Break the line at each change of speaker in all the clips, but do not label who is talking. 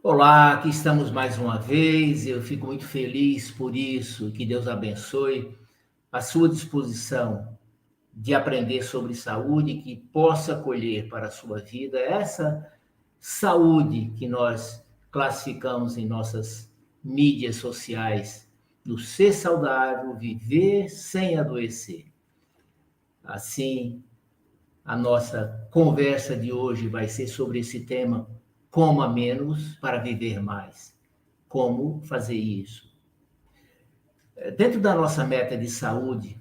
Olá, aqui estamos mais uma vez. Eu fico muito feliz por isso. Que Deus abençoe a sua disposição de aprender sobre saúde, que possa colher para a sua vida essa saúde que nós classificamos em nossas mídias sociais do ser saudável, viver sem adoecer. Assim, a nossa conversa de hoje vai ser sobre esse tema coma menos para viver mais. Como fazer isso? É, dentro da nossa meta de saúde,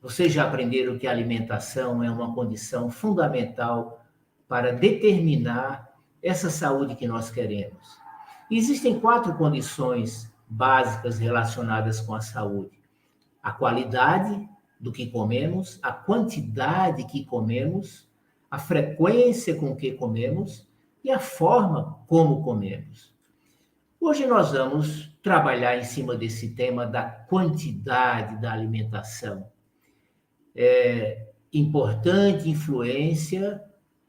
vocês já aprenderam que a alimentação é uma condição fundamental para determinar essa saúde que nós queremos. Existem quatro condições básicas relacionadas com a saúde: a qualidade do que comemos, a quantidade que comemos, a frequência com que comemos e a forma como comemos. Hoje nós vamos trabalhar em cima desse tema da quantidade da alimentação. É importante influência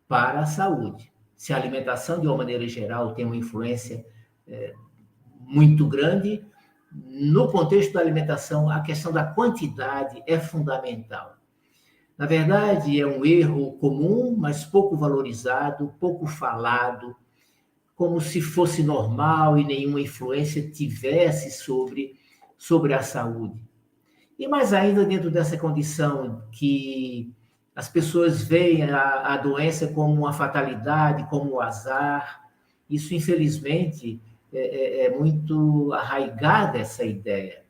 para a saúde. Se a alimentação, de uma maneira geral, tem uma influência é, muito grande, no contexto da alimentação, a questão da quantidade é fundamental. Na verdade, é um erro comum, mas pouco valorizado, pouco falado, como se fosse normal e nenhuma influência tivesse sobre, sobre a saúde. E mais ainda dentro dessa condição que as pessoas veem a, a doença como uma fatalidade, como um azar, isso infelizmente é, é, é muito arraigada essa ideia.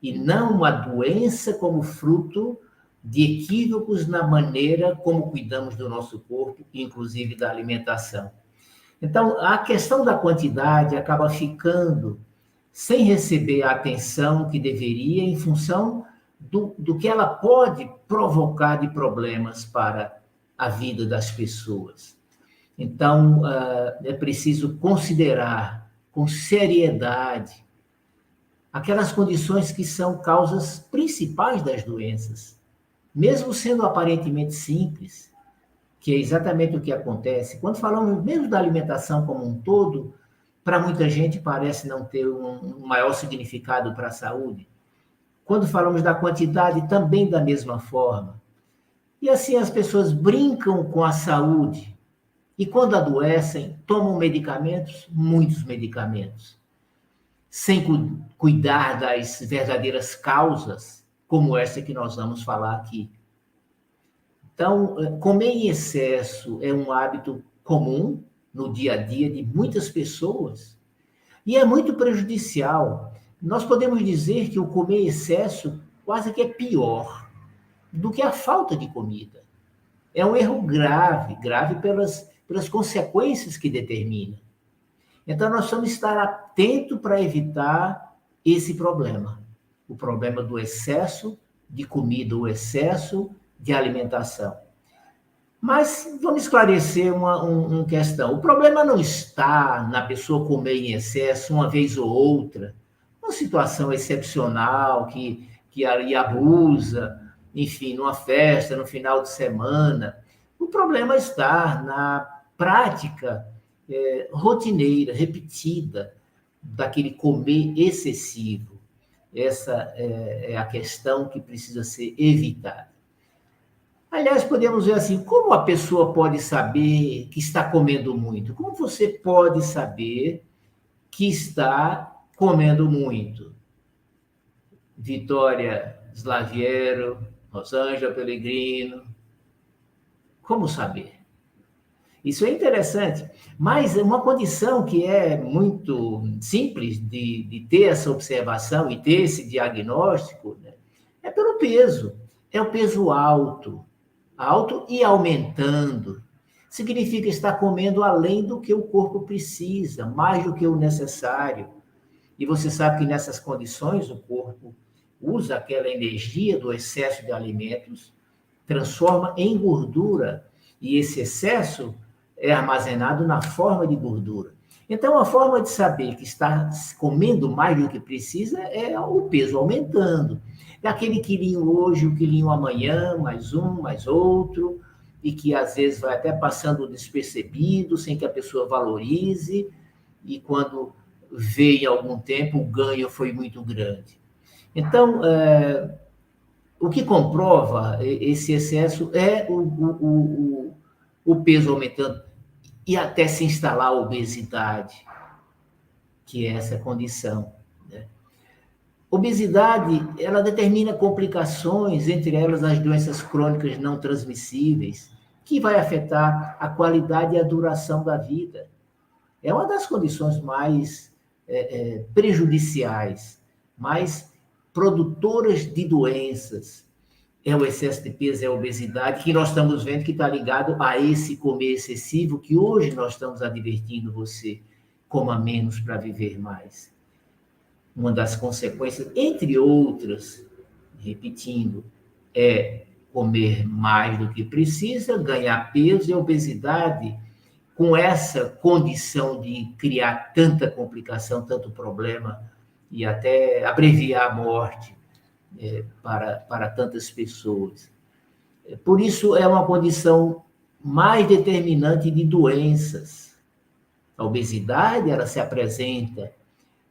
E não uma doença como fruto de equívocos na maneira como cuidamos do nosso corpo, inclusive da alimentação. Então, a questão da quantidade acaba ficando sem receber a atenção que deveria em função do, do que ela pode provocar de problemas para a vida das pessoas. Então, uh, é preciso considerar com seriedade aquelas condições que são causas principais das doenças mesmo sendo aparentemente simples, que é exatamente o que acontece, quando falamos mesmo da alimentação como um todo, para muita gente parece não ter um, maior significado para a saúde. Quando falamos da quantidade, também da mesma forma. E assim as pessoas brincam com a saúde. E quando adoecem, tomam medicamentos, muitos medicamentos, sem cu cuidar das verdadeiras causas como essa que nós vamos falar aqui. Então, eh, comer em excesso é um hábito comum no dia a dia de muitas pessoas e é muito prejudicial. Nós podemos dizer que o comer em excesso quase que é pior do que a falta de comida. É um erro grave, grave pelas, pelas consequências que determina. Então, nós vamos estar atentos para evitar esse problema o problema do excesso de comida, o excesso de alimentação. Mas vamos esclarecer uma, um, questão. O problema não está na pessoa comer em excesso uma vez ou outra, uma situação excepcional que, que ali abusa, enfim, numa festa, no final de semana. O problema está na prática é, rotineira, repetida, daquele comer excessivo. Essa é, é a questão que precisa ser evitada. Aliás, podemos ver assim: como a pessoa pode saber que está comendo muito? Como você pode saber que está comendo muito? Vitória Slaviero, Rosângela Pellegrino. Como saber? Isso é interessante, mas uma condição que é muito simples de, de ter essa observação e ter esse diagnóstico né, é pelo peso. É o peso alto, alto e aumentando. Significa estar comendo além do que o corpo precisa, mais do que o necessário. E você sabe que nessas condições o corpo usa aquela energia do excesso de alimentos, transforma em gordura, e esse excesso é armazenado na forma de gordura. Então, a forma de saber que está comendo mais do que precisa é o peso aumentando. Daquele quilinho hoje, o quilinho amanhã, mais um, mais outro, e que às vezes vai até passando despercebido, sem que a pessoa valorize, e quando veio em algum tempo, o ganho foi muito grande. Então, é, o que comprova esse excesso é o, o, o, o peso aumentando e até se instalar a obesidade, que é essa condição. Né? Obesidade, ela determina complicações, entre elas as doenças crônicas não transmissíveis, que vai afetar a qualidade e a duração da vida. É uma das condições mais é, é, prejudiciais, mais produtoras de doenças. É o excesso de peso, é a obesidade, que nós estamos vendo que está ligado a esse comer excessivo, que hoje nós estamos advertindo você, coma menos para viver mais. Uma das consequências, entre outras, repetindo, é comer mais do que precisa, ganhar peso e obesidade, com essa condição de criar tanta complicação, tanto problema, e até abreviar a morte é, para, para tantas pessoas. É, por isso, é uma condição mais determinante de doenças. A obesidade, ela se apresenta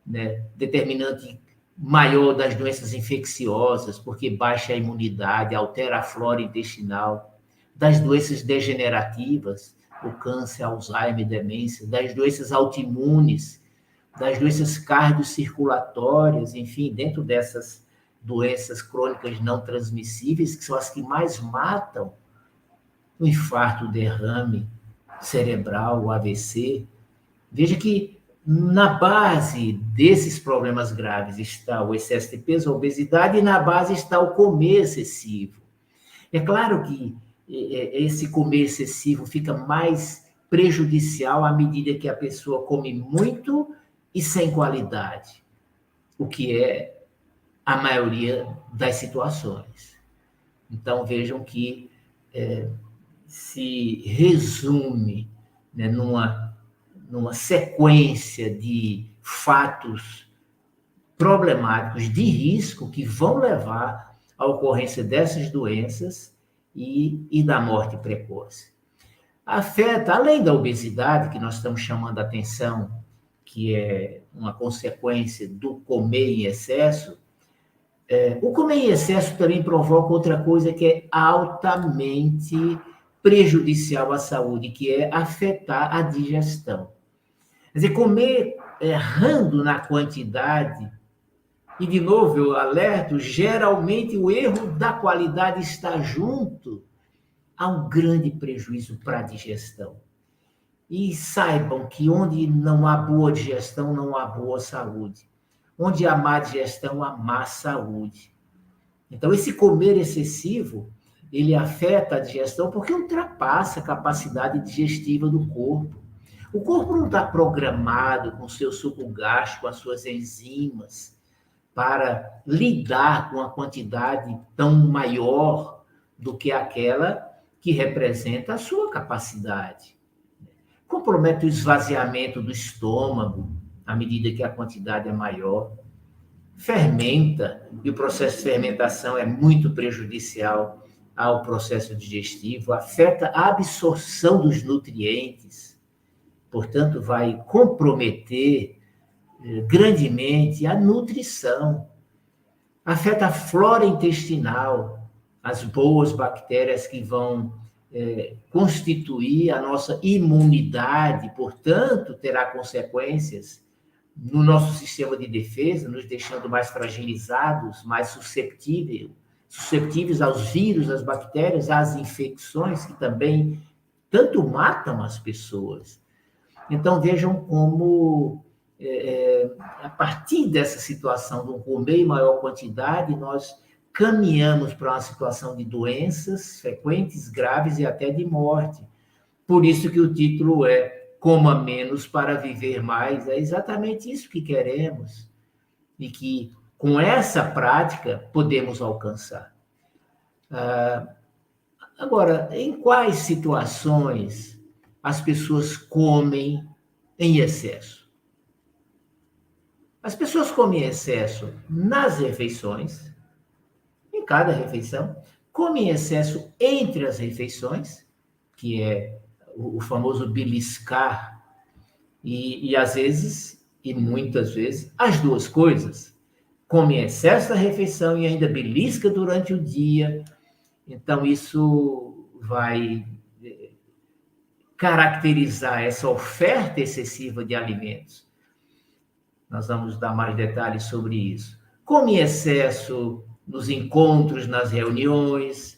né, determinante maior das doenças infecciosas, porque baixa a imunidade, altera a flora intestinal, das doenças degenerativas, o câncer, Alzheimer, demência, das doenças autoimunes, das doenças cardiocirculatórias, enfim, dentro dessas doenças crônicas não transmissíveis, que são as que mais matam, o infarto, o derrame cerebral, o AVC. Veja que na base desses problemas graves está o excesso de peso, a obesidade, e na base está o comer excessivo. É claro que esse comer excessivo fica mais prejudicial à medida que a pessoa come muito e sem qualidade, o que é a maioria das situações. Então vejam que é, se resume né, numa, numa sequência de fatos problemáticos de risco que vão levar à ocorrência dessas doenças e, e da morte precoce. Afeta, além da obesidade, que nós estamos chamando a atenção que é uma consequência do comer em excesso, é, o comer em excesso também provoca outra coisa que é altamente prejudicial à saúde, que é afetar a digestão. Quer dizer, comer errando na quantidade, e de novo eu alerto, geralmente o erro da qualidade está junto a um grande prejuízo para a digestão. E saibam que onde não há boa digestão, não há boa saúde. Onde há má digestão, há má saúde. Então, esse comer excessivo, ele afeta a digestão porque ultrapassa a capacidade digestiva do corpo. O corpo não está programado com seu suco gástrico, com as suas enzimas, para lidar com a quantidade tão maior do que aquela que representa a sua capacidade compromete o esvaziamento do estômago, à medida que a quantidade é maior, fermenta, e o processo de fermentação é muito prejudicial ao processo digestivo, afeta a absorção dos nutrientes, portanto, vai comprometer eh, grandemente a nutrição, afeta a flora intestinal, as boas bactérias que vão é, constituir a nossa imunidade, portanto, terá consequências no nosso sistema de defesa, nos deixando mais fragilizados, mais susceptíveis, susceptíveis aos vírus, às bactérias, às infecções que também tanto matam as pessoas. Então vejam como é, é a partir dessa situação de comer em maior quantidade, nós caminhamos para uma situação de doenças frequentes, graves e até de morte. Por isso que o título é Coma Menos para Viver Mais. É exatamente isso que queremos e que, com essa prática, podemos alcançar. Ah, agora, em quais situações as pessoas comem em excesso? As pessoas comem em excesso nas refeições, cada refeição, come em excesso entre as refeições, que é o famoso beliscar E, e às vezes, e muitas vezes, as duas coisas. Come excesso da refeição e ainda belisca durante o dia. Então, isso vai eh, caracterizar essa oferta excessiva de alimentos. Nós vamos dar mais detalhes sobre isso. Come excesso nos encontros, nas reuniões,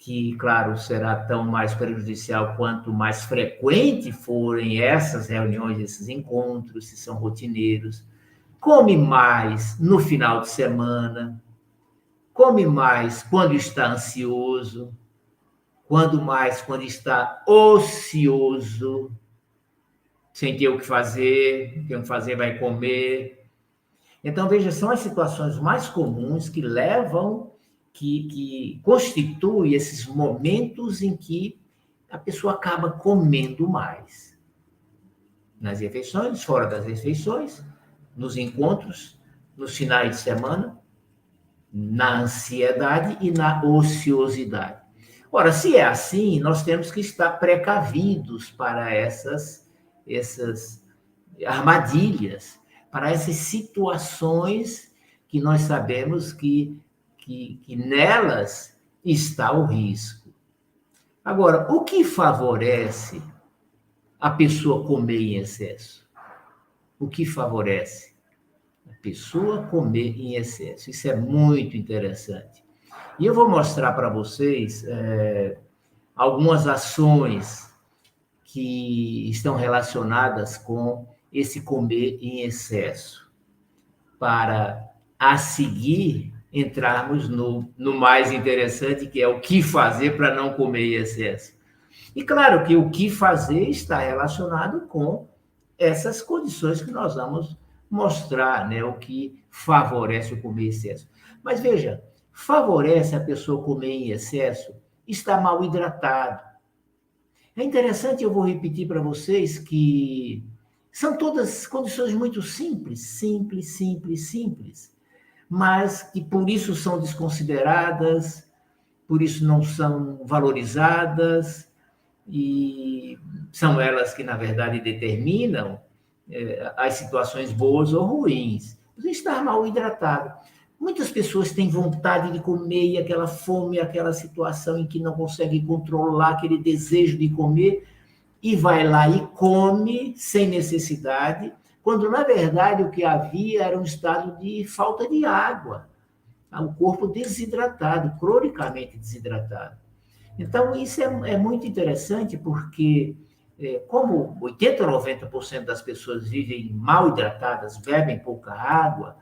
que, claro, será tão mais prejudicial quanto mais frequente forem essas reuniões, esses encontros, se são rotineiros. Come mais no final de semana, come mais quando está ansioso, quando mais quando está ocioso, sem ter o que fazer, tem o que fazer, vai comer. Então, veja, são as situações mais comuns que levam que, que constitui esses momentos em que a pessoa acaba comendo mais. Nas refeições, fora das refeições, nos encontros, nos finais de semana, na ansiedade e na ociosidade. Ora, se é assim, nós temos que estar precavidos para essas, essas armadilhas, para essas situações que nós sabemos que que, que nelas está o risco. Agora, o que favorece a pessoa comer em excesso? O que favorece? A pessoa comer em excesso. Isso é muito interessante. E eu vou mostrar para vocês é, algumas ações que estão relacionadas com esse comer em excesso, para a seguir entrarmos no, no mais interessante, que é o que fazer para não comer em excesso. E claro que o que fazer está relacionado com essas condições que nós vamos mostrar, né? O que favorece o comer em excesso. Mas veja, favorece a pessoa comer em excesso está mal hidratado. É interessante, eu vou repetir para vocês que são todas condições muito simples, simples, simples, simples mas que por isso são desconsideradas, por isso não são valorizadas, e são elas que, na verdade, determinam é, as situações boas ou ruins. Você estar mal hidratado. Muitas pessoas têm vontade de comer e aquela fome, aquela situação em que não consegue controlar aquele desejo de comer, e vai lá e come sem necessidade, quando na verdade o que havia era um estado de falta de água, tá? o corpo desidratado, cronicamente desidratado. Então, isso é, é muito interessante porque, é, como 80% ou 90% das pessoas vivem mal hidratadas, bebem pouca água,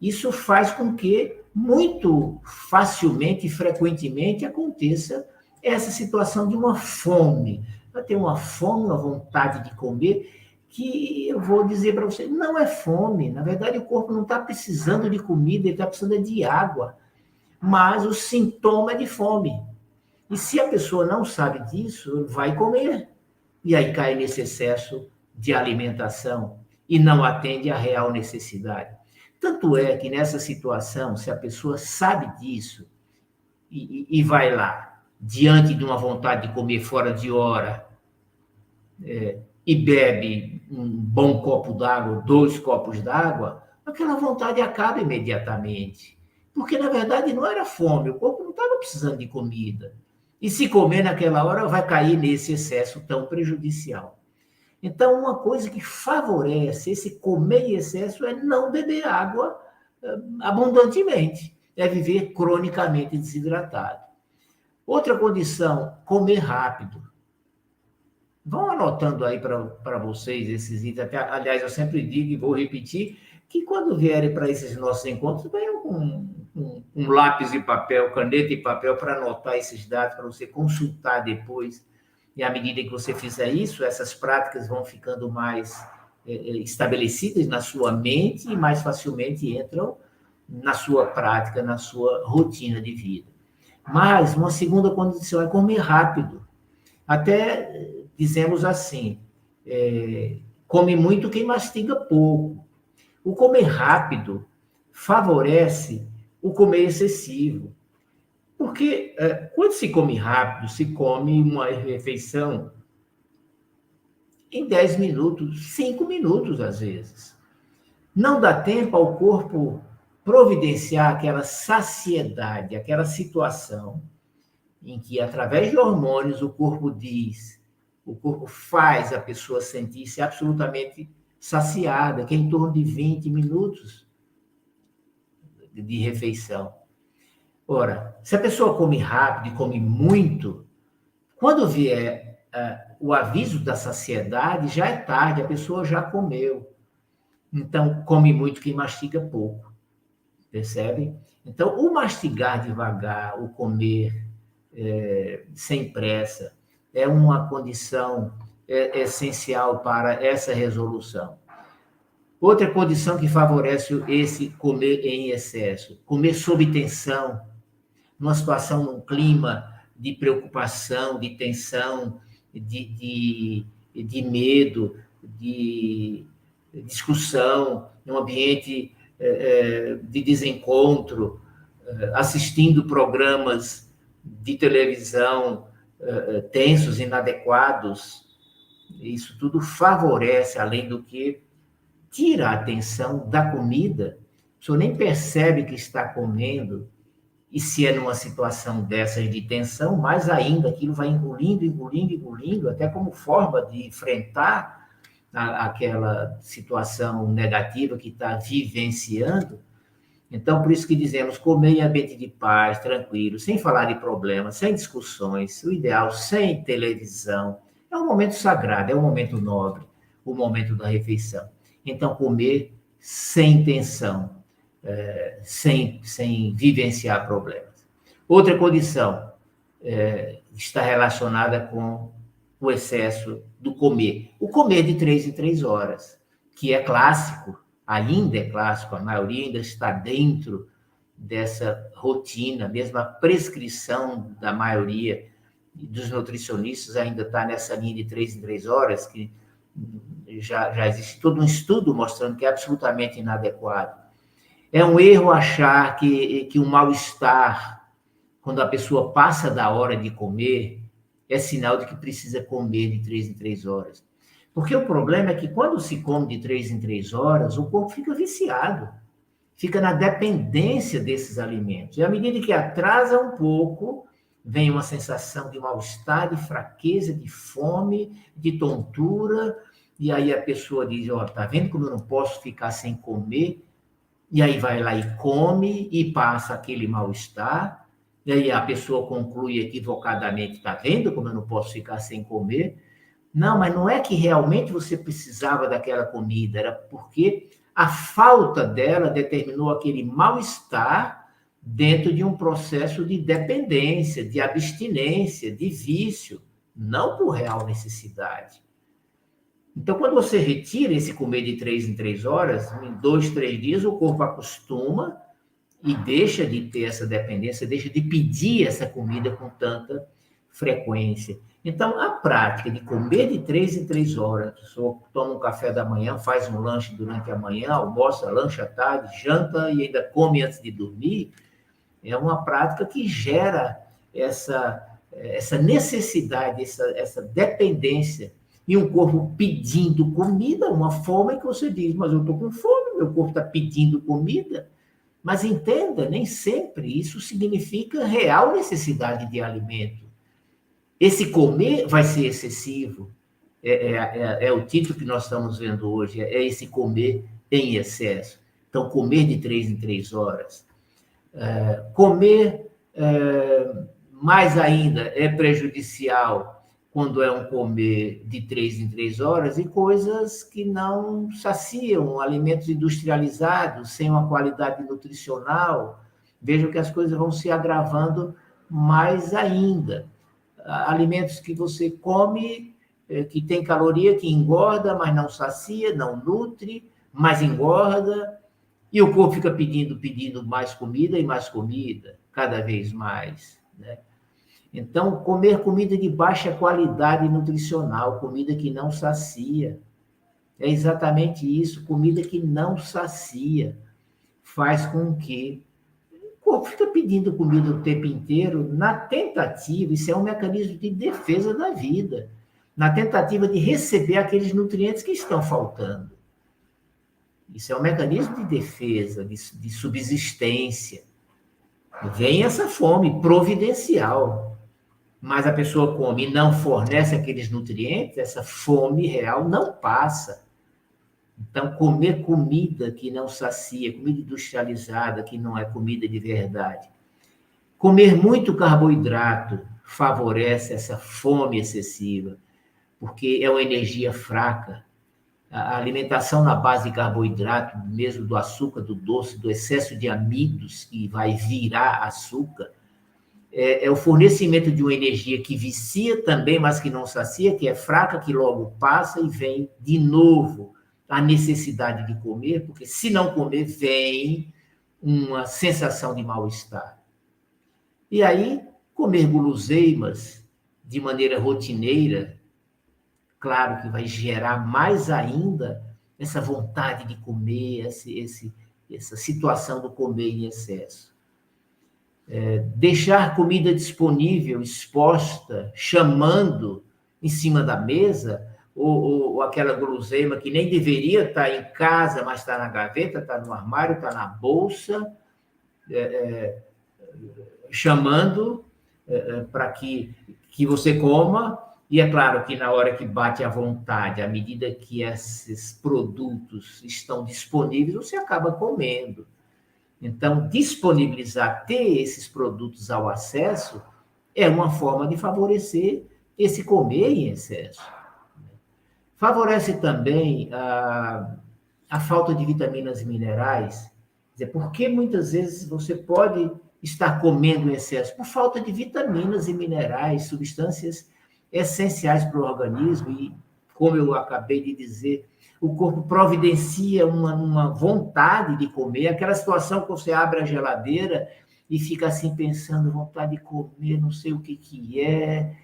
isso faz com que muito facilmente e frequentemente aconteça essa situação de uma fome. Ela tem uma fome, uma vontade de comer, que eu vou dizer para você, não é fome. Na verdade, o corpo não está precisando de comida, ele está precisando de água. Mas o sintoma é de fome. E se a pessoa não sabe disso, vai comer. E aí cai nesse excesso de alimentação e não atende à real necessidade. Tanto é que nessa situação, se a pessoa sabe disso e, e, e vai lá, diante de uma vontade de comer fora de hora, é, e bebe um bom copo d'água, dois copos d'água, aquela vontade acaba imediatamente. Porque, na verdade, não era fome, o corpo não estava precisando de comida. E se comer naquela hora, vai cair nesse excesso tão prejudicial. Então, uma coisa que favorece esse comer em excesso é não beber água eh, abundantemente, é viver cronicamente desidratado. Outra condição, comer rápido. Vão anotando aí para vocês esses itens. Aliás, eu sempre digo e vou repetir que quando vierem para esses nossos encontros, venham com um, um, lápis e papel, caneta e papel para anotar esses dados, para você consultar depois. E à medida que você fizer isso, essas práticas vão ficando mais é, é estabelecidas na sua mente e mais facilmente entram na sua prática, na sua rotina de vida. Mas uma segunda condição é comer rápido. Até dizemos assim: é, come muito quem mastiga pouco. O comer rápido favorece o comer excessivo. Porque é, quando se come rápido, se come uma refeição em 10 minutos, 5 minutos às vezes. Não dá tempo ao corpo providenciar aquela saciedade, aquela situação em que, através de hormônios, o corpo diz, o corpo faz a pessoa sentir-se absolutamente saciada, que é em torno de 20 minutos de refeição. Ora, se a pessoa come rápido e come muito, quando vier uh, o aviso da saciedade, já é tarde, a pessoa já comeu. Então, come muito quem mastiga pouco. Percebe? Então, o mastigar devagar, o comer é, sem pressa, é uma condição é, essencial para essa resolução. Outra condição que favorece esse comer em excesso, comer sob tensão, numa situação, num clima de preocupação, de tensão, de, de, de medo, de discussão, num ambiente é, de desencontro, assistindo programas de televisão tensos, inadequados. Isso tudo favorece, além do que tira a atenção da comida. A pessoa nem percebe que está comendo. E se é numa situação dessas de tensão, mais ainda, aquilo vai engolindo, engolindo, engolindo, até como forma de enfrentar a, aquela situação negativa que está vivenciando. Então, por isso que dizemos comer em ambiente de paz, tranquilo, sem falar de problemas, sem discussões, o ideal sem televisão. É um momento sagrado, é um momento nobre, o momento da refeição. Então, comer sem tensão, é, sem, sem vivenciar problemas. Outra condição é, está relacionada com o excesso do comer. O comer de três em três horas, que é clássico, ainda é clássico, a maioria ainda está dentro dessa rotina, mesmo a prescrição da maioria dos nutricionistas ainda está nessa linha de três em três horas, que já, já existe todo um estudo mostrando que é absolutamente inadequado. É um erro achar que, que o mal-estar, quando a pessoa passa da hora de comer, é sinal de que precisa comer de três em três horas. Porque o problema é que quando se come de três em três horas, o corpo fica viciado, fica na dependência desses alimentos. E à medida que atrasa um pouco, vem uma sensação de mal-estar, de fraqueza, de fome, de tontura, e aí a pessoa diz, ó, oh, tá vendo como eu não posso ficar sem comer? E aí vai lá e come e passa aquele mal-estar, e aí a pessoa conclui equivocadamente, tá vendo como eu não posso ficar sem comer? Não, mas não é que realmente você precisava daquela comida, era porque a falta dela determinou aquele mal-estar dentro de um processo de dependência, de abstinência, de vício, não por real necessidade. Então, quando você retira esse comer de três em três horas, em dois, três dias, o corpo acostuma e deixa de ter essa dependência, deixa de pedir essa comida com tanta frequência. Então, a prática de comer de três em três horas, a pessoa toma um café da manhã, faz um lanche durante a manhã, almoça, lancha à tarde, janta e ainda come antes de dormir, é uma prática que gera essa, essa necessidade, essa, essa dependência. E um corpo pedindo comida, uma fome que você diz, mas eu estou com fome, meu corpo está pedindo comida. Mas entenda, nem sempre isso significa real necessidade de alimento. Esse comer vai ser excessivo. É, é, é, é, o título que nós estamos vendo hoje, é esse comer em excesso. Então, comer de três em três horas. É, comer é, mais ainda é prejudicial quando é um comer de três em três horas e coisas que não saciam, alimentos industrializados, sem uma qualidade nutricional. Vejam que as coisas vão se agravando mais ainda alimentos que você come, é, que tem caloria, que engorda, mas não sacia, não nutre, mas engorda, e o corpo fica pedindo, pedindo mais comida e mais comida, cada vez mais, né? Então, comer comida de baixa qualidade nutricional, comida que não sacia, é exatamente isso, comida que não sacia, faz com que corpo fica pedindo comida o tempo inteiro na tentativa, isso é um mecanismo de defesa da vida, na tentativa de receber aqueles nutrientes que estão faltando. Isso é um mecanismo de defesa, de, de subsistência. Vem essa fome providencial, mas a pessoa come e não fornece aqueles nutrientes, essa fome real não passa. Então, comer comida que não sacia, comida industrializada, que não é comida de verdade. Comer muito carboidrato favorece essa fome excessiva, porque é uma energia fraca. A alimentação na base de carboidrato, mesmo do açúcar, do doce, do excesso de amidos que vai virar açúcar, é, é, o fornecimento de uma energia que vicia também, mas que não sacia, que é fraca, que logo passa e vem de novo a necessidade de comer, porque se não comer, vem uma sensação de mal-estar. E aí, comer guloseimas de maneira rotineira, claro que vai gerar mais ainda essa vontade de comer, esse, esse, essa situação do comer em excesso. É, deixar comida disponível, exposta, chamando em cima da mesa, ou, ou, ou, aquela guloseima que nem deveria estar em casa, mas está na gaveta, está no armário, está na bolsa, é, é, chamando é, é, para que, que você coma. E é claro que na hora que bate a vontade, à medida que esses produtos estão disponíveis, você acaba comendo. Então, disponibilizar, ter esses produtos ao acesso, é uma forma de favorecer esse comer em excesso. Favorece também a, a falta de vitaminas e minerais. Quer dizer, porque muitas vezes você pode estar comendo em excesso? Por falta de vitaminas e minerais, substâncias essenciais para o organismo. E, como eu acabei de dizer, o corpo providencia uma, uma vontade de comer, aquela situação que você abre a geladeira e fica assim pensando, vontade de comer, não sei o que, que é.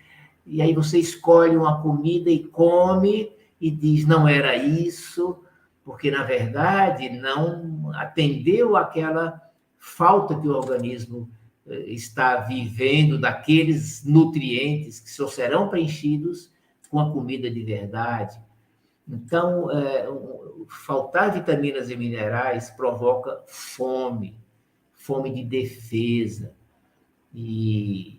E aí você escolhe uma comida e come, e diz não era isso, porque na verdade não atendeu aquela falta que o organismo eh, está vivendo daqueles nutrientes que só serão preenchidos com a comida de verdade. Então, é, faltar vitaminas e minerais provoca fome, fome de defesa. E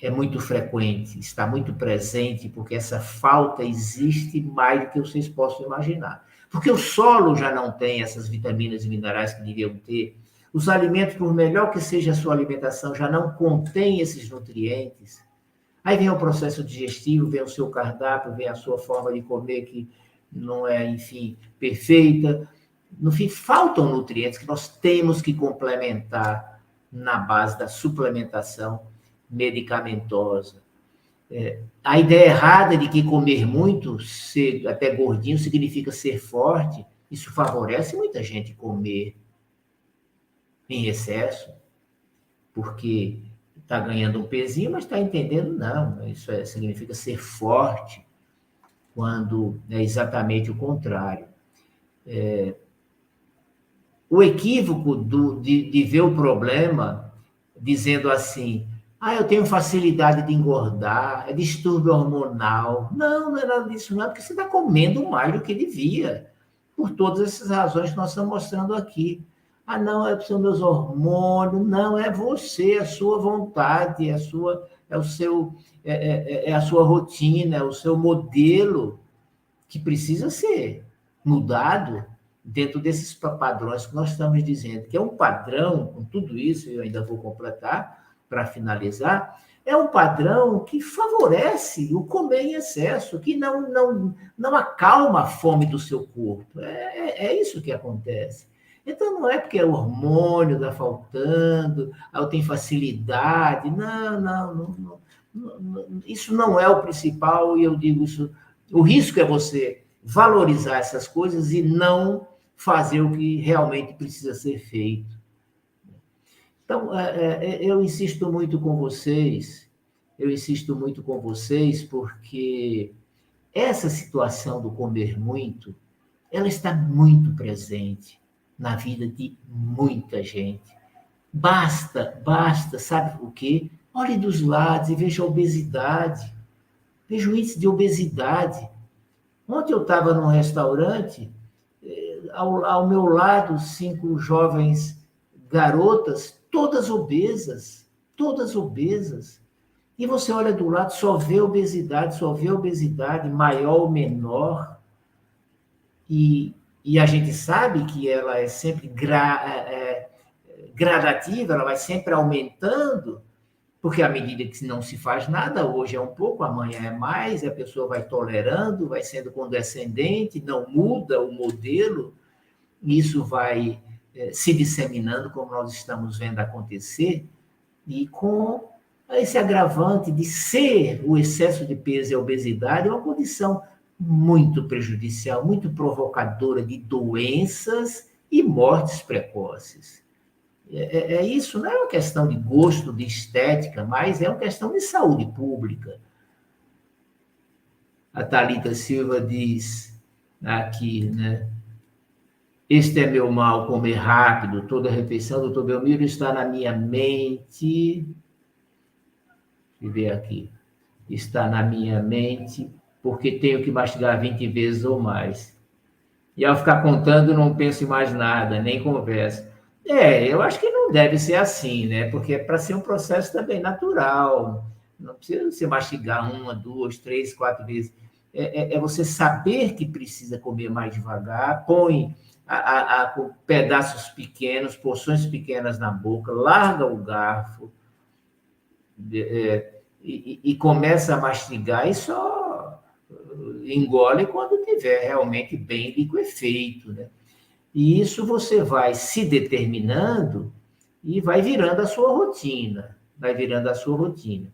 é muito frequente, está muito presente, porque essa falta existe mais do que vocês possam imaginar. Porque o solo já não tem essas vitaminas e minerais que deviam ter. Os alimentos, por melhor que seja a sua alimentação, já não contêm esses nutrientes. Aí vem o processo digestivo, vem o seu cardápio, vem a sua forma de comer que não é, enfim, perfeita. No fim, faltam nutrientes que nós temos que complementar na base da suplementação medicamentosa. É, a ideia errada de que comer muito, ser até gordinho, significa ser forte, isso favorece muita gente comer em excesso, porque está ganhando um pezinho, mas está entendendo, não, isso é, significa ser forte, quando é exatamente o contrário. É, o equívoco do, de, de ver o problema dizendo assim, ah, eu tenho facilidade de engordar, é distúrbio hormonal. Não, não é nada disso, não, é porque você está comendo mais do que devia, por todas essas razões que nós estamos mostrando aqui. Ah, não, é são meus hormônios, não, é você, é a sua vontade, é, a sua, é, o seu, é, é, é a sua rotina, é o seu modelo que precisa ser mudado dentro desses padrões que nós estamos dizendo, que é um padrão, com tudo isso, eu ainda vou completar, para finalizar, é um padrão que favorece o comer em excesso, que não, não, não acalma a fome do seu corpo. É, é, é isso que acontece. Então, não é porque o hormônio está faltando, eu tenho facilidade. Não não, não, não, Isso não é o principal, e eu digo isso. O risco é você valorizar essas coisas e não fazer o que realmente precisa ser feito. Então, é, é, é, eu insisto muito com vocês, eu insisto muito com vocês, porque essa situação do comer muito, ela está muito presente na vida de muita gente. Basta, basta, sabe o quê? Olhe dos lados e veja a obesidade. vejo índice de obesidade. Ontem eu estava num restaurante, eh, ao, ao meu lado, cinco jovens garotas, todas obesas, todas obesas. E você olha do lado, só vê obesidade, só vê obesidade, maior ou menor. E, e a gente sabe que ela é sempre gra, é, é gradativa, ela vai sempre aumentando, porque à medida que não se faz nada, hoje é um pouco, amanhã é mais, a pessoa vai tolerando, vai sendo condescendente, não muda o modelo, isso vai se disseminando, como nós estamos vendo acontecer, e com esse agravante de ser o excesso de peso e a obesidade é uma condição muito prejudicial, muito provocadora de doenças e mortes precoces. É, é, é, isso, não é uma questão de gosto, de estética, mas é uma questão de saúde pública. A Thalita Silva diz aqui, né? Este é meu mal, comer rápido, toda refeição, doutor Belmiro, está na minha mente. Deixa eu ver aqui. Está na minha mente, porque tenho que mastigar 20 vezes ou mais. E ao ficar contando, não penso em mais nada, nem converso. É, eu acho que não deve ser assim, né? Porque é para ser um processo também natural. Não precisa você mastigar uma, duas, três, quatro vezes. É, é, é você saber que precisa comer mais devagar, põe a, a, a, pedaços pequenos, porções pequenas na boca, larga o garfo é, e, e, começa a mastigar e só engole quando tiver realmente bem liquefeito, né? E isso você vai se determinando e vai virando a sua rotina, vai virando a sua rotina.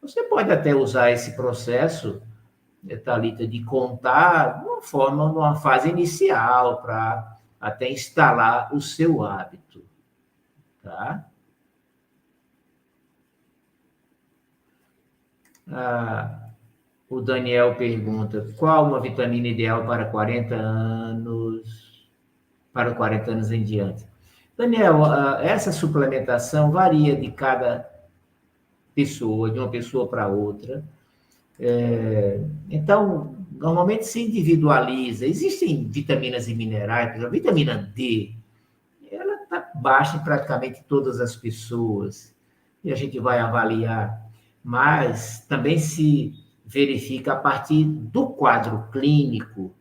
Você pode até usar esse processo, Thalita, de contar de uma forma, numa fase inicial, para até instalar o seu hábito. Tá? Ah, o Daniel pergunta: qual uma vitamina ideal para 40 anos? para 40 anos em diante. Daniel, essa suplementação varia de cada pessoa, de uma pessoa para outra. É, então, normalmente se individualiza. Existem vitaminas e minerais, por exemplo, a vitamina D, ela está baixa em praticamente todas as pessoas, e a gente vai avaliar. Mas também se verifica a partir do quadro clínico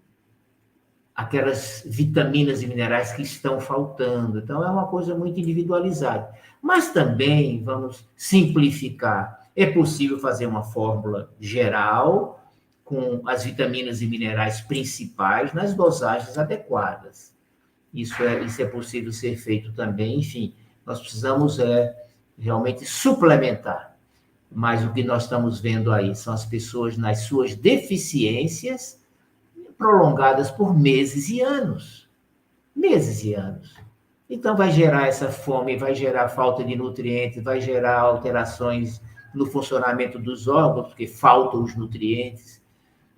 aquelas vitaminas e minerais que estão faltando. Então, é uma coisa muito individualizada. Mas também, vamos simplificar, é possível fazer uma fórmula geral com as vitaminas e minerais principais nas dosagens adequadas. Isso é, isso é possível ser feito também. Enfim, nós precisamos é, realmente suplementar. Mas o que nós estamos vendo aí são as pessoas nas suas deficiências prolongadas por meses e anos. Meses e anos. Então, vai gerar essa fome, vai gerar falta de nutrientes, vai gerar alterações no funcionamento dos órgãos, porque faltam os nutrientes.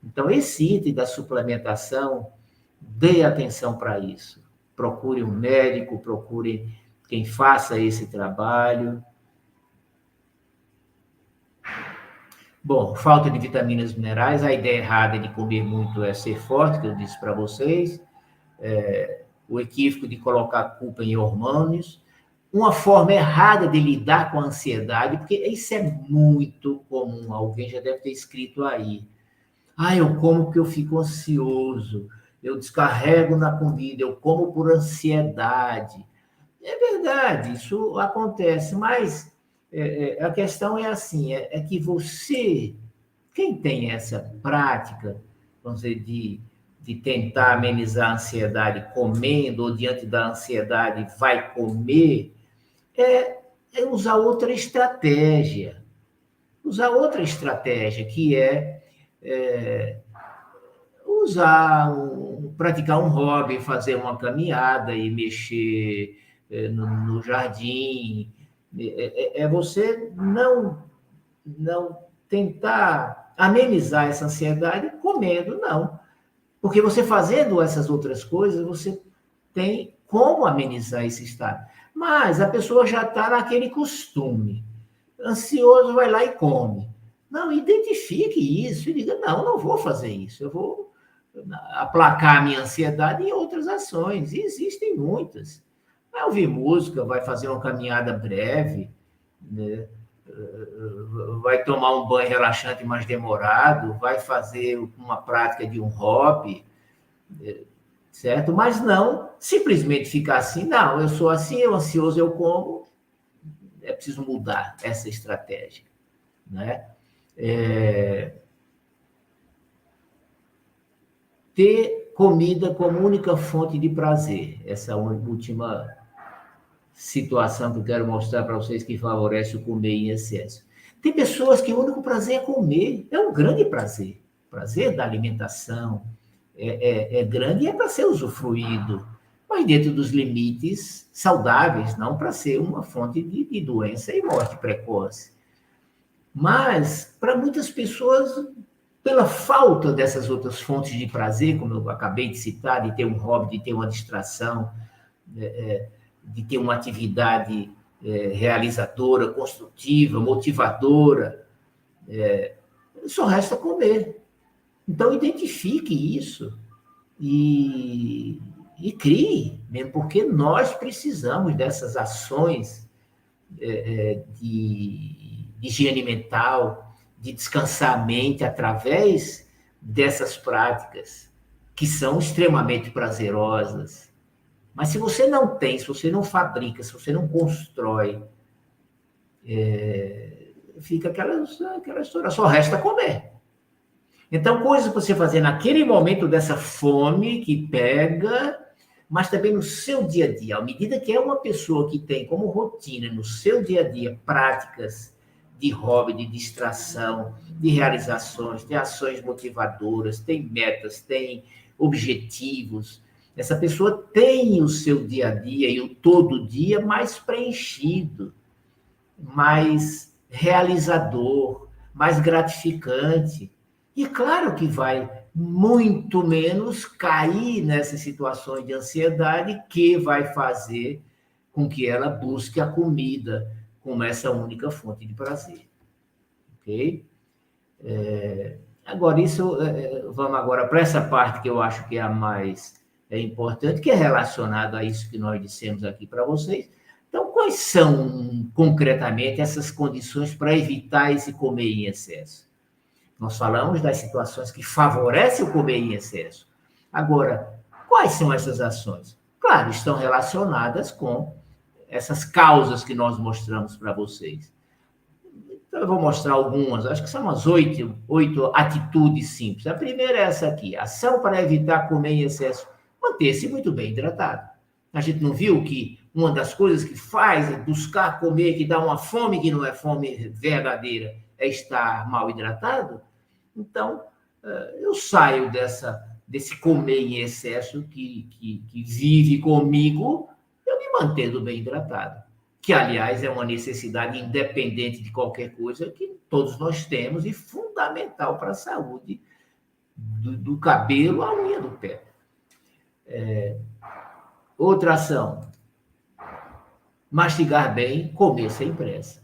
Então, esse item da suplementação, dê atenção para isso. Procure um médico, procure quem faça esse trabalho. Bom, falta de vitaminas e minerais, a ideia errada de comer muito é ser forte, que eu disse para vocês, é, o equívoco de colocar a culpa em hormônios, uma forma errada de lidar com a ansiedade, porque isso é muito comum, alguém já deve ter escrito aí. Ah, eu como porque eu fico ansioso, eu descarrego na comida, eu como por ansiedade. É verdade, isso acontece, mas é, é, a questão é assim, é, é, que você, quem tem essa prática, vamos dizer, de, de tentar amenizar a ansiedade comendo, ou diante da ansiedade vai comer, é, é usar outra estratégia. Usar outra estratégia, que é, é usar, um, praticar um hobby, fazer uma caminhada e mexer é, no, no jardim, é, é, é você não, não tentar amenizar essa ansiedade comendo, não. Porque você fazendo essas outras coisas, você tem como amenizar esse estado. Mas a pessoa já está naquele costume. Ansioso vai lá e come. Não, identifique isso e diga: não, não vou fazer isso, eu vou aplacar a minha ansiedade em outras ações, e existem muitas. Vai ouvir música, vai fazer uma caminhada breve, né? vai tomar um banho relaxante mais demorado, vai fazer uma prática de um hobby, né? Certo? Mas não simplesmente ficar assim, não, eu sou assim, eu ansioso, eu como. É preciso mudar essa estratégia, né? É... Ter comida como única fonte de prazer, essa última situação que eu quero mostrar para vocês que favorece o comer em excesso. Tem pessoas que o único prazer é comer, é um grande prazer, prazer da alimentação, é, é, é grande e é para ser usufruído, mas dentro dos limites saudáveis, não para ser uma fonte de, de doença e morte precoce. Mas, para muitas pessoas, pela falta dessas outras fontes de prazer, como eu acabei de citar, de ter um hobby, de ter uma distração, é, é de ter uma atividade é, realizadora, construtiva, motivadora, só resta comer. Então, identifique isso e, e crie, mesmo porque nós precisamos dessas ações é, é, de, de higiene mental, de descansar a mente através dessas práticas que são extremamente prazerosas. Mas se você não tem, se você não fabrica, se você não constrói, é, fica aquela, aquela história, só resta comer. Então, coisas para você fazer naquele momento dessa fome que pega, mas também no seu dia a dia. À medida que é uma pessoa que tem como rotina no seu dia a dia práticas de hobby, de distração, de realizações, tem ações motivadoras, tem metas, tem objetivos. Essa pessoa tem o seu dia a dia e o todo dia mais preenchido, mais realizador, mais gratificante. E claro que vai muito menos cair nessas situações de ansiedade que vai fazer com que ela busque a comida como essa única fonte de prazer. Ok? É, agora, isso, é, vamos agora para essa parte que eu acho que é a mais é importante, que é relacionada a isso que nós dissemos aqui para vocês. Então, quais são concretamente essas condições para evitar esse comer em excesso? Nós falamos das situações que favorecem o comer em excesso. Agora, quais são essas ações? Claro, estão relacionadas com essas causas que nós mostramos para vocês. Então, eu vou mostrar algumas, acho que são umas oito, oito atitudes simples. A primeira é essa aqui: ação para evitar comer em excesso, manter-se muito bem hidratado. A gente não viu que uma das coisas que faz é buscar comer, que dá uma fome que não é fome verdadeira, é estar mal hidratado, então eh, eu saio dessa desse comer em excesso que, que, que vive comigo, eu me mantendo bem hidratado. Que, aliás, é uma necessidade independente de qualquer coisa que todos nós temos e fundamental para a saúde do, do cabelo à unha do pé. É, outra ação: mastigar bem, comer sem pressa.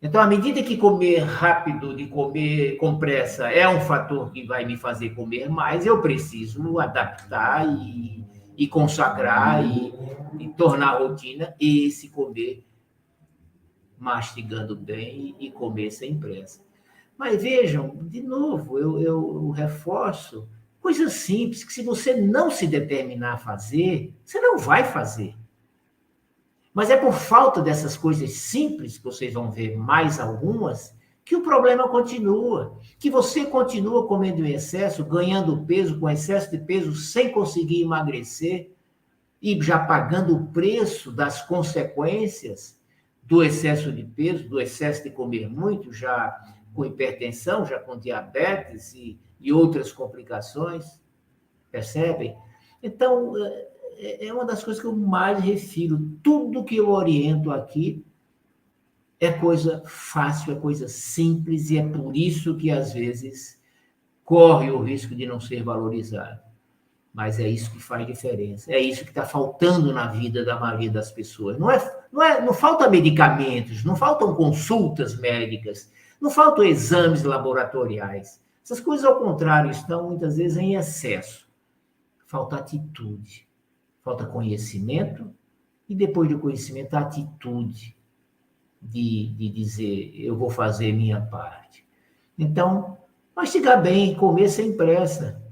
Então, à medida que comer rápido, de comer com pressa, é um fator que vai me fazer comer mais, eu preciso adaptar e, e consagrar e, e tornar rotina esse comer mastigando bem e comer sem pressa. Mas vejam, de novo, eu, eu reforço coisas simples que se você não se determinar a fazer, você não vai fazer. Mas é por falta dessas coisas simples, que vocês vão ver mais algumas, que o problema continua. Que você continua comendo em excesso, ganhando peso, com excesso de peso, sem conseguir emagrecer, e já pagando o preço das consequências do excesso de peso, do excesso de comer muito, já com hipertensão, já com diabetes e, e outras complicações. Percebem? Então, é, é uma das coisas que eu mais refiro. Tudo que eu oriento aqui é coisa fácil, é coisa simples, e é por isso que às vezes corre o risco de não ser valorizado. Mas é isso que faz diferença. É isso que está faltando na vida da maioria das pessoas. Não é, não é, não falta medicamentos, não faltam consultas médicas, Não faltam exames laboratoriais. Essas coisas, ao contrário, estão muitas vezes em excesso. Falta atitude, falta conhecimento e depois do conhecimento, a atitude de, de dizer: eu vou fazer minha parte. Então, mastigar bem, comer sem pressa,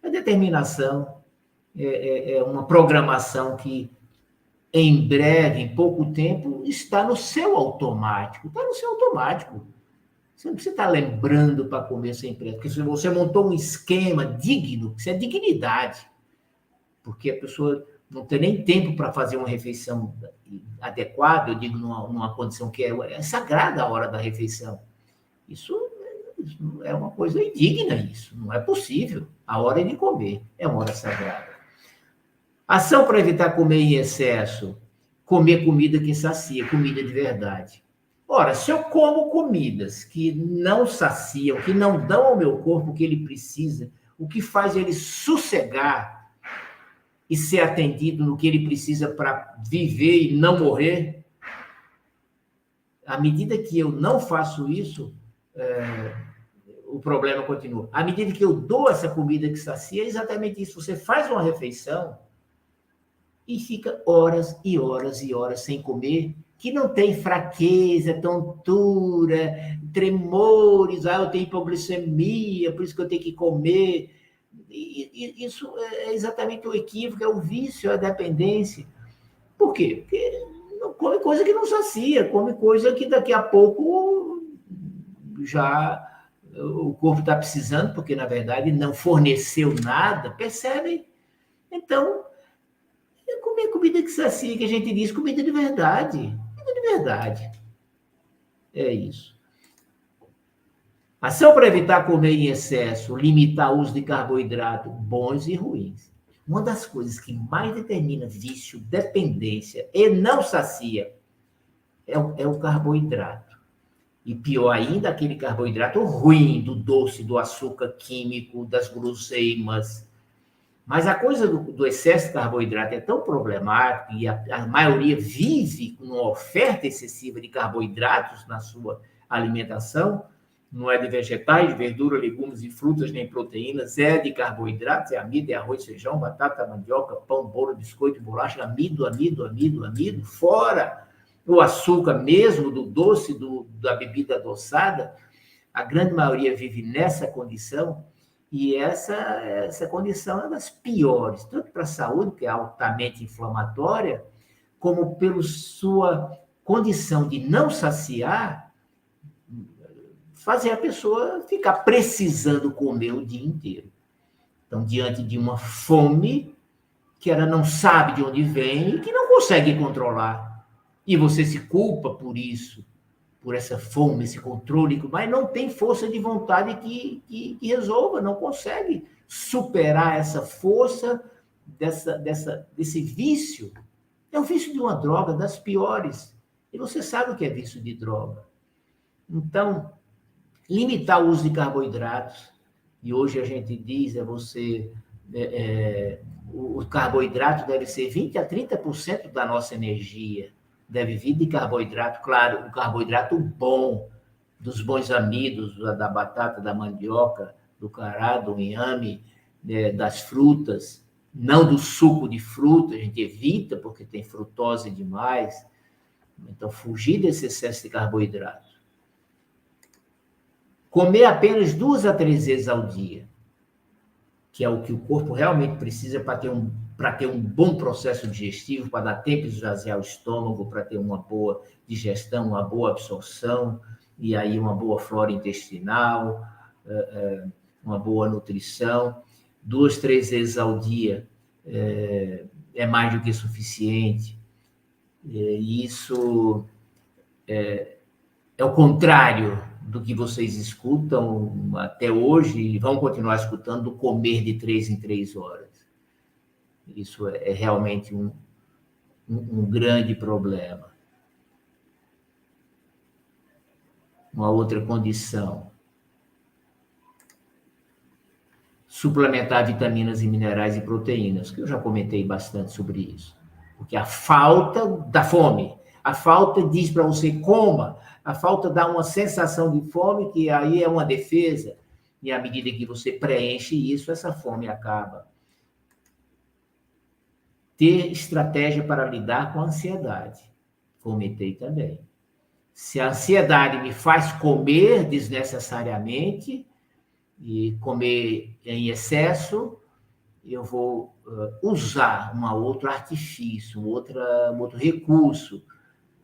é determinação, é, é, é uma programação que em breve, em pouco tempo, está no seu automático. Está no seu automático. Você não precisa estar lembrando para comer sem pressa, porque se você montou um esquema digno, isso é dignidade. Porque a pessoa não tem nem tempo para fazer uma refeição adequada, eu digo numa, numa condição que é, é, sagrada a hora da refeição. Isso, isso é uma coisa indigna, isso. Não é possível. A hora de comer é uma hora sagrada. Ação para evitar comer em excesso. Comer comida que sacia, comida de verdade. Ora, se eu como comidas que não saciam, que não dão ao meu corpo o que ele precisa, o que faz ele sossegar, e ser atendido no que ele precisa para viver e não morrer, à medida que eu não faço isso, é, o problema continua. À medida que eu dou essa comida que sacia, é exatamente isso. Você faz uma refeição e fica horas e horas e horas sem comer, que não tem fraqueza, tontura, tremores, ah, eu tenho hipoglicemia, por isso que eu tenho que comer e, isso é exatamente o equívoco, é o vício, é a dependência. Por quê? Porque come coisa que não sacia, come coisa que daqui a pouco já o corpo está precisando, porque na verdade não forneceu nada, percebem? Então, é comer comida que sacia, que a gente diz comida de verdade. Comida de verdade. É isso. Ação para evitar comer em excesso, limitar o uso de carboidrato, bons e ruins. Uma das coisas que mais determina vício, dependência e não sacia é o, é o carboidrato. E pior ainda, aquele carboidrato ruim, do doce, do açúcar químico, das guloseimas. Mas a coisa do, do, excesso de carboidrato é tão problemática e a, a maioria vive com uma oferta excessiva de carboidratos na sua alimentação não é de vegetais, verdura, legumes e frutas, nem proteínas, é de carboidratos, é amido, é arroz, feijão, batata, mandioca, pão, bolo, biscoito, bolacha, amido, amido, amido, amido, fora o açúcar mesmo do doce, do, da bebida adoçada, a grande maioria vive nessa condição, e essa, essa condição é das piores, tanto para a saúde, que é altamente inflamatória, como pela sua condição de não saciar fazer a pessoa ficar precisando comer o dia inteiro. Então, diante de uma fome que ela não sabe de onde vem e que não consegue controlar. E você se culpa por isso, por essa fome, esse controle, mas não tem força de vontade que, que, que resolva, não consegue superar essa força dessa, dessa, desse vício. É o vício de uma droga das piores. E você sabe o que é vício de droga. Então, limitar o uso de carboidratos, e hoje a gente diz, é você, é, é, o carboidrato deve ser 20% a 30% da nossa energia, deve vir de carboidrato, claro, o carboidrato bom, dos bons amidos, da batata, da mandioca, do cará, do inhame, né, das frutas, não do suco de fruta, a gente evita porque tem frutose demais. Então, fugir desse excesso de carboidrato. Comer apenas duas a três vezes ao dia, que é o que o corpo realmente precisa para ter um, ter um bom processo digestivo, para dar tempo de esvaziar o estômago, para ter uma boa digestão, uma boa absorção, e aí uma boa flora intestinal, eh, eh, uma boa nutrição. Duas, três vezes ao dia é, é mais do que suficiente. Isso é, é o contrário do que vocês escutam até hoje e vão continuar escutando, do comer de três em três horas. Isso é, é realmente um, um, um grande problema. Uma outra condição. Suplementar vitaminas e minerais e proteínas, que eu já comentei bastante sobre isso. Porque a falta da fome, a falta diz para você coma, A falta dá uma sensação de fome, que aí é uma defesa, e à medida que você preenche isso, essa fome acaba. Ter estratégia para lidar com a ansiedade. Comentei também. Se a ansiedade me faz comer desnecessariamente, e comer em excesso, eu vou uh, usar um outro artifício, um, outra, um outro recurso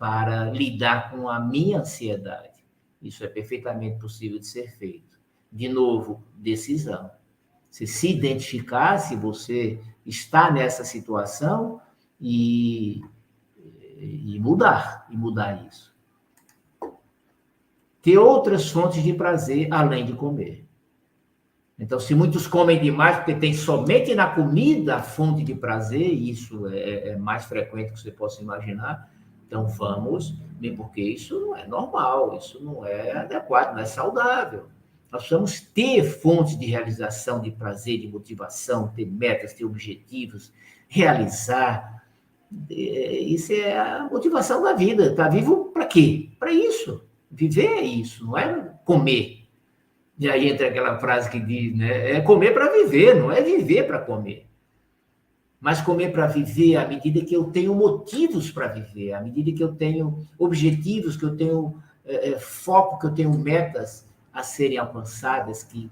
para lidar com a minha ansiedade. Isso é perfeitamente possível de ser feito. De novo, decisão. Você se identificar se você está nessa situação e, e mudar, e mudar isso. Ter outras fontes de prazer além de comer. Então, se muitos comem demais porque tem somente na comida a fonte de prazer, e isso é, é mais frequente que você possa imaginar, então vamos, porque isso não é normal, isso não é adequado, não é saudável. Nós precisamos ter fontes de realização, de prazer, de motivação, ter metas, ter objetivos, realizar. É, isso é a motivação da vida. Está vivo para quê? Para isso. Viver é isso, não é comer. E aí entra aquela frase que diz, né? É comer para viver, não é viver para comer. Mas comer para viver à medida que eu tenho motivos para viver, à medida que eu tenho objetivos, que eu tenho é, é, foco, que eu tenho metas a serem alcançadas que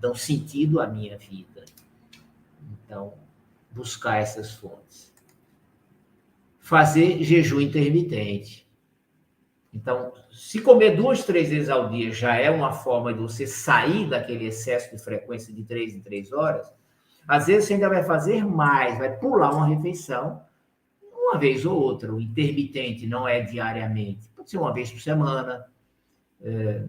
dão sentido à minha vida. Então, buscar essas fontes. Fazer jejum intermitente. Então, se comer duas, três vezes ao dia já é uma forma de você sair daquele excesso de frequência de três em três horas, às vezes você ainda vai fazer mais, vai pular uma refeição uma vez ou outra. O intermitente não é diariamente, pode ser uma vez por semana, é,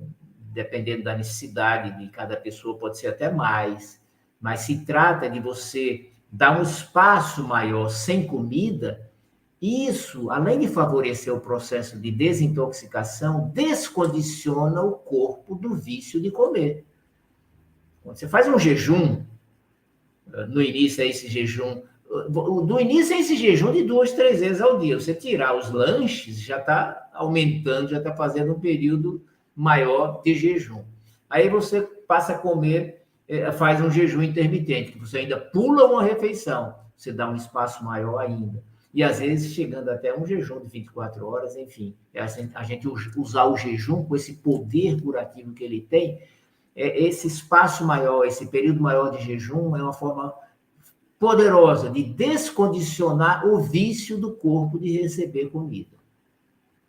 dependendo da necessidade de cada pessoa, pode ser até mais. Mas se trata de você dar um espaço maior sem comida isso, além de favorecer o processo de desintoxicação, descondiciona o corpo do vício de comer. Quando você faz um jejum, no início é esse jejum, do início é esse jejum de duas, três vezes ao dia. Você tirar os lanches, já está aumentando, já está fazendo um período maior de jejum. Aí você passa a comer, eh, faz um jejum intermitente, que você ainda pula uma refeição, você dá um espaço maior ainda e às vezes chegando até um jejum de 24 horas, enfim. É assim, a gente usar o jejum com esse poder curativo que ele tem, esse espaço maior, esse período maior de jejum é uma forma poderosa de descondicionar o vício do corpo de receber comida.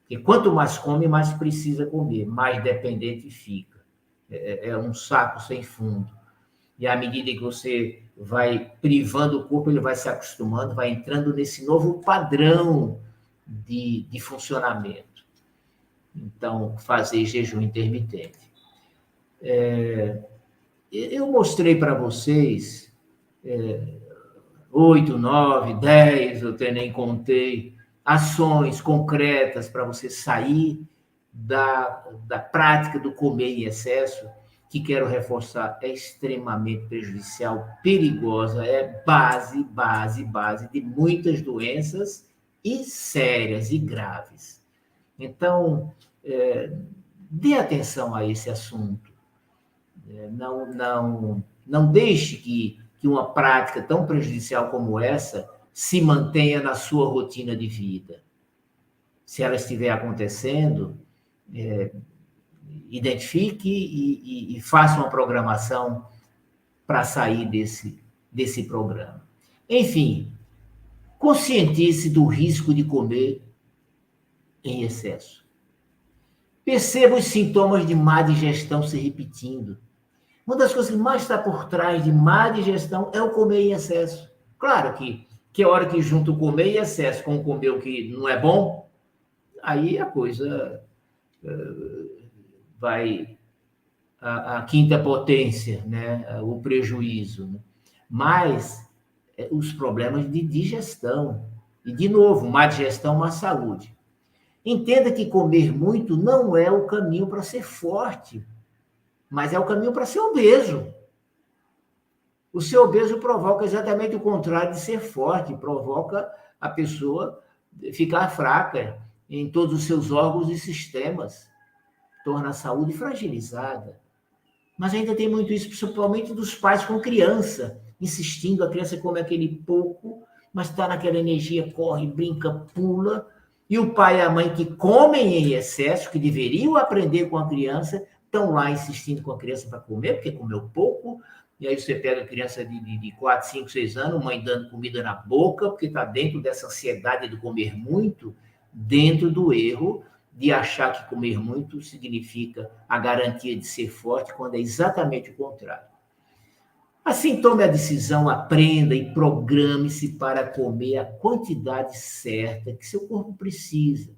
Porque quanto mais come, mais precisa comer, mais dependente fica. É, é um saco sem fundo. E à medida que você vai privando o corpo, ele vai se acostumando, vai entrando nesse novo padrão de, de funcionamento. Então, fazer jejum intermitente. É, eu mostrei para vocês é, oito, nove, dez, eu até nem contei, ações concretas para você sair da, da prática do comer em excesso que quero reforçar, é extremamente prejudicial, perigosa, é base, base, base de muitas doenças e sérias e graves. Então, é, dê atenção a esse assunto. É, não, não, não deixe que, que uma prática tão prejudicial como essa se mantenha na sua rotina de vida. Se ela estiver acontecendo, é, identifique e, e, e faça uma programação para sair desse, desse programa. Enfim, conscientize do risco de comer em excesso. Perceba os sintomas de má digestão se repetindo. Uma das coisas que mais está por trás de má digestão é o comer em excesso. Claro que, que a hora que junto comer em excesso com comer o que não é bom, aí a coisa uh, vai a quinta potência, né? o prejuízo. Né? Mas é, os problemas de digestão. E, de novo, má digestão, má saúde. Entenda que comer muito não é o caminho para ser forte, mas é o caminho para ser obeso. O ser obeso provoca exatamente o contrário de ser forte, provoca a pessoa ficar fraca, em todos os seus órgãos e sistemas, torna a saúde fragilizada. Mas ainda tem muito isso, principalmente dos pais com criança, insistindo, a criança come aquele pouco, mas está naquela energia, corre, brinca, pula, e o pai e a mãe que comem em excesso, que deveriam aprender com a criança, estão lá insistindo com a criança para comer, porque comeu pouco, e aí você pega a criança de, de, de 4, 5, 6 anos, mãe dando comida na boca, porque está dentro dessa ansiedade de comer muito, dentro do erro de achar que comer muito significa a garantia de ser forte, quando é exatamente o contrário. Assim, tome a decisão, aprenda e programe-se para comer a quantidade certa que seu corpo precisa.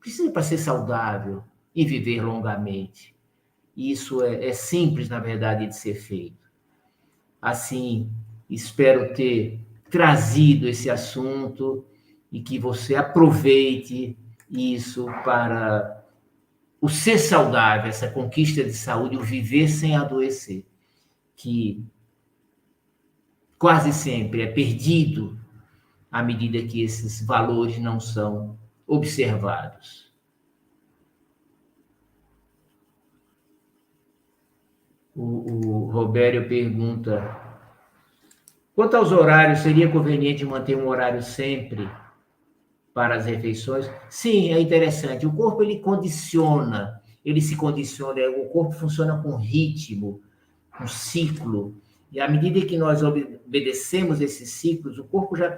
Precisa para ser saudável e viver longamente. Isso é, é simples, na verdade, de ser feito. Assim, espero ter trazido esse assunto e que você aproveite isso para o ser saudável, essa conquista de saúde, o viver sem adoecer, que quase sempre é perdido à medida que esses valores não são observados. O, o Robério pergunta: quanto aos horários, seria conveniente manter um horário sempre para as refeições? Sim, é interessante. O corpo ele condiciona, ele se condiciona, o corpo funciona com ritmo, com ciclo. E à medida que nós obedecemos esses ciclos, o corpo já.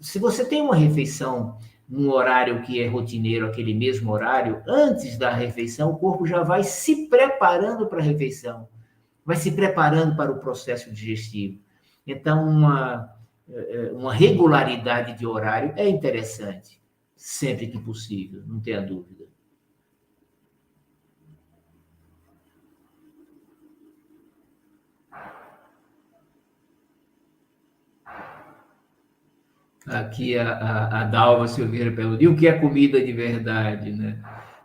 Se você tem uma refeição num horário que é rotineiro, aquele mesmo horário, antes da refeição, o corpo já vai se preparando para a refeição vai se preparando para o processo digestivo. Então, uma, eh, uma regularidade de horário é interessante, sempre que possível, não tenha dúvida. Aqui a, a, a Dalva Silveira perguntou, e o que é comida de verdade, né?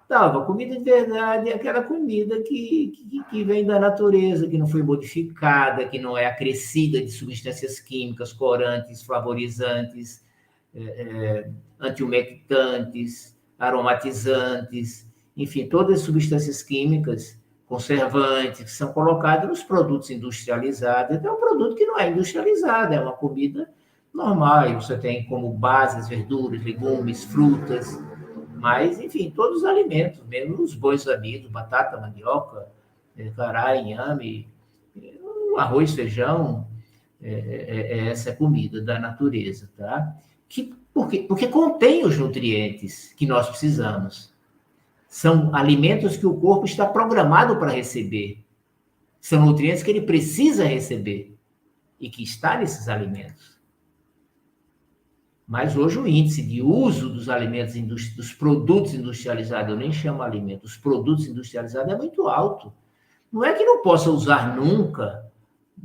Tava, comida de verdade aquela comida que, que, que, vem da natureza, que não foi modificada, que não é acrescida de substâncias químicas, corantes, flavorizantes, é, é, antiumectantes, aromatizantes, enfim, todas as substâncias químicas, conservantes, que são colocadas nos produtos industrializados. Então, é um produto que não é industrializado, é uma comida normal. E você tem como base as verduras, legumes, frutas mas, enfim, todos os alimentos, mesmo os bons amigos, batata, mandioca, é, cará, inhame, arroz, feijão, é, é, é, essa comida da natureza, tá? Que, porque, porque contém os nutrientes que nós precisamos. São alimentos que o corpo está programado para receber. São nutrientes que ele precisa receber e que está nesses alimentos. Mas hoje o índice de uso dos alimentos, dos produtos industrializados, eu nem chamo alimentos, os produtos industrializados é muito alto. Não é que não possa usar nunca,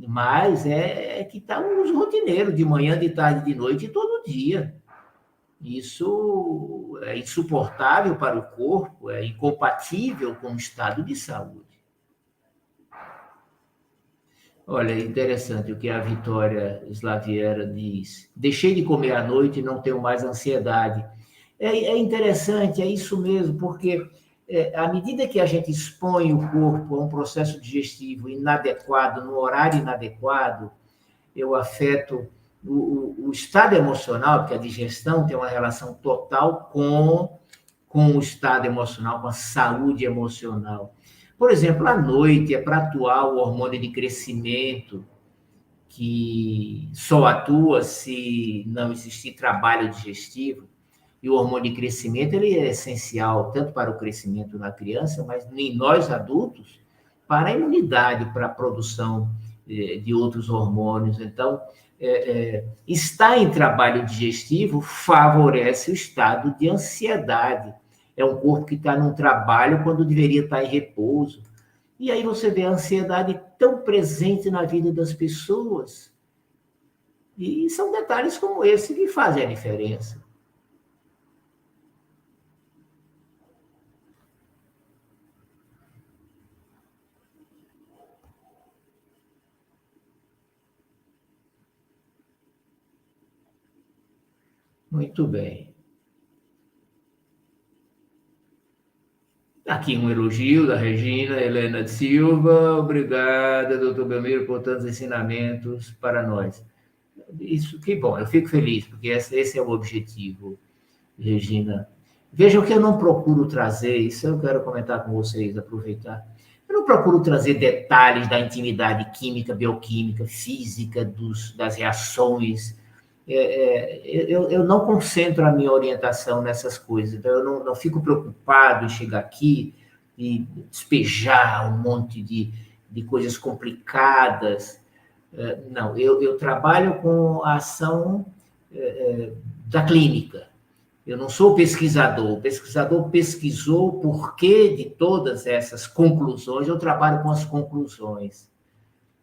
mas é, é que está um uso rotineiro, de manhã, de tarde, de noite, todo dia. Isso é insuportável para o corpo, é incompatível com o estado de saúde. Olha, interessante o que a Vitória Slaviera diz. Deixei de comer à noite e não tenho mais ansiedade. É, é interessante, é isso mesmo, porque é, à medida que a gente expõe o corpo a um processo digestivo inadequado, no horário inadequado, eu afeto o, o, o estado emocional, porque a digestão tem uma relação total com, com o estado emocional, com a saúde emocional. Por exemplo, à noite é para atuar o hormônio de crescimento, que só atua se não existir trabalho digestivo. E o hormônio de crescimento ele é essencial tanto para o crescimento na criança, mas em nós adultos, para a imunidade, para a produção eh, de outros hormônios. Então, é, é, estar em trabalho digestivo favorece o estado de ansiedade é um corpo que está num trabalho quando deveria estar tá em repouso. E aí você vê a ansiedade tão presente na vida das pessoas. E são detalhes como esse que fazem a diferença. Muito bem. Aqui um elogio da Regina Helena de Silva. Obrigada, doutor Belmiro, por tantos ensinamentos para nós. Isso, que bom, eu fico feliz, porque esse é o objetivo, Regina. Vejam que eu não procuro trazer, isso eu quero comentar com vocês, aproveitar. Eu não procuro trazer detalhes da intimidade química, bioquímica, física, dos, das reações. É, é, eu, eu não concentro a minha orientação nessas coisas, então eu não, não fico preocupado em chegar aqui e despejar um monte de, de coisas complicadas. É, não, eu, eu trabalho com a ação é, é, da clínica. Eu não sou pesquisador. O pesquisador pesquisou o porquê de todas essas conclusões. Eu trabalho com as conclusões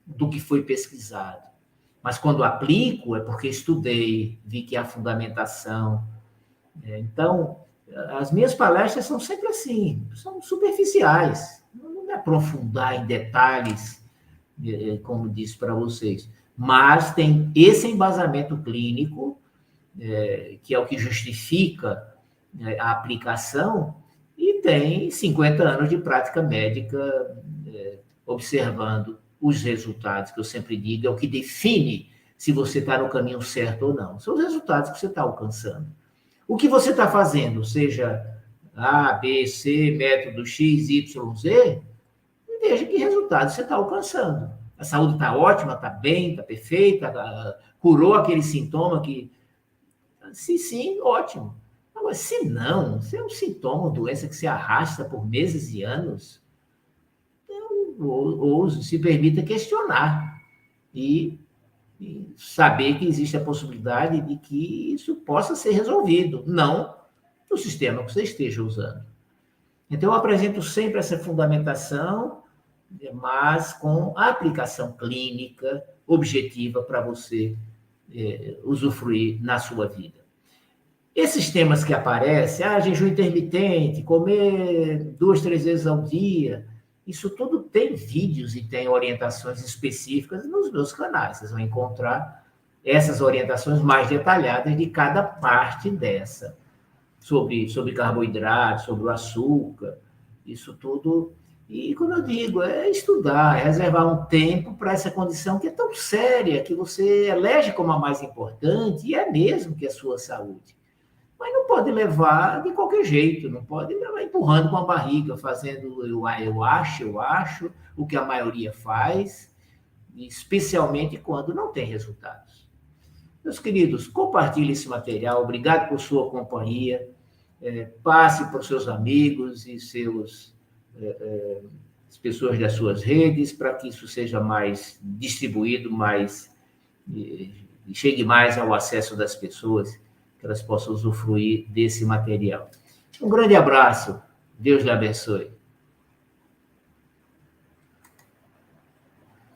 do que foi pesquisado. Mas quando aplico, é porque estudei, vi que há fundamentação. É, então, as minhas palestras são sempre assim, são superficiais. Não me aprofundar em detalhes, é, como disse para vocês. Mas tem esse embasamento clínico é, que é o que justifica a aplicação, e tem 50 anos de prática médica é, observando os resultados, que eu sempre digo, é o que define se você está no caminho certo ou não. São os resultados que você está alcançando. O que você está fazendo, seja A, B, C, método X, Y, Z, veja que resultados você está alcançando. A saúde está ótima, está bem, está perfeita, tá, curou aquele sintoma que se sim, ótimo. Agora, se não, se é um sintoma, uma doença que se arrasta por meses e anos, então, ou, se permita questionar e, e saber que existe a possibilidade de que isso possa ser resolvido, não no sistema que você esteja usando. Então, eu apresento sempre essa fundamentação, mas com aplicação clínica objetiva para você é, usufruir na sua vida. Esses temas que aparecem, ah, jejum intermitente, comer duas, três vezes ao dia, isso tudo tem vídeos e tem orientações específicas nos meus canais. Vocês vão encontrar essas orientações mais detalhadas de cada parte dessa, sobre, sobre carboidrato, sobre o açúcar, isso tudo. E, como eu digo, é estudar, é reservar um tempo para essa condição que é tão séria, que você elege como a mais importante, e é mesmo que a sua saúde. Mas não pode levar de qualquer jeito, não pode levar empurrando com a barriga, fazendo eu, eu acho, eu acho, o que a maioria faz, especialmente quando não tem resultados. Meus queridos, compartilhe esse material, obrigado por sua companhia, é, passe para os seus amigos e seus é, é, as pessoas das suas redes, para que isso seja mais distribuído, mais chegue mais ao acesso das pessoas que elas possam usufruir desse material. Um grande abraço, Deus lhe abençoe.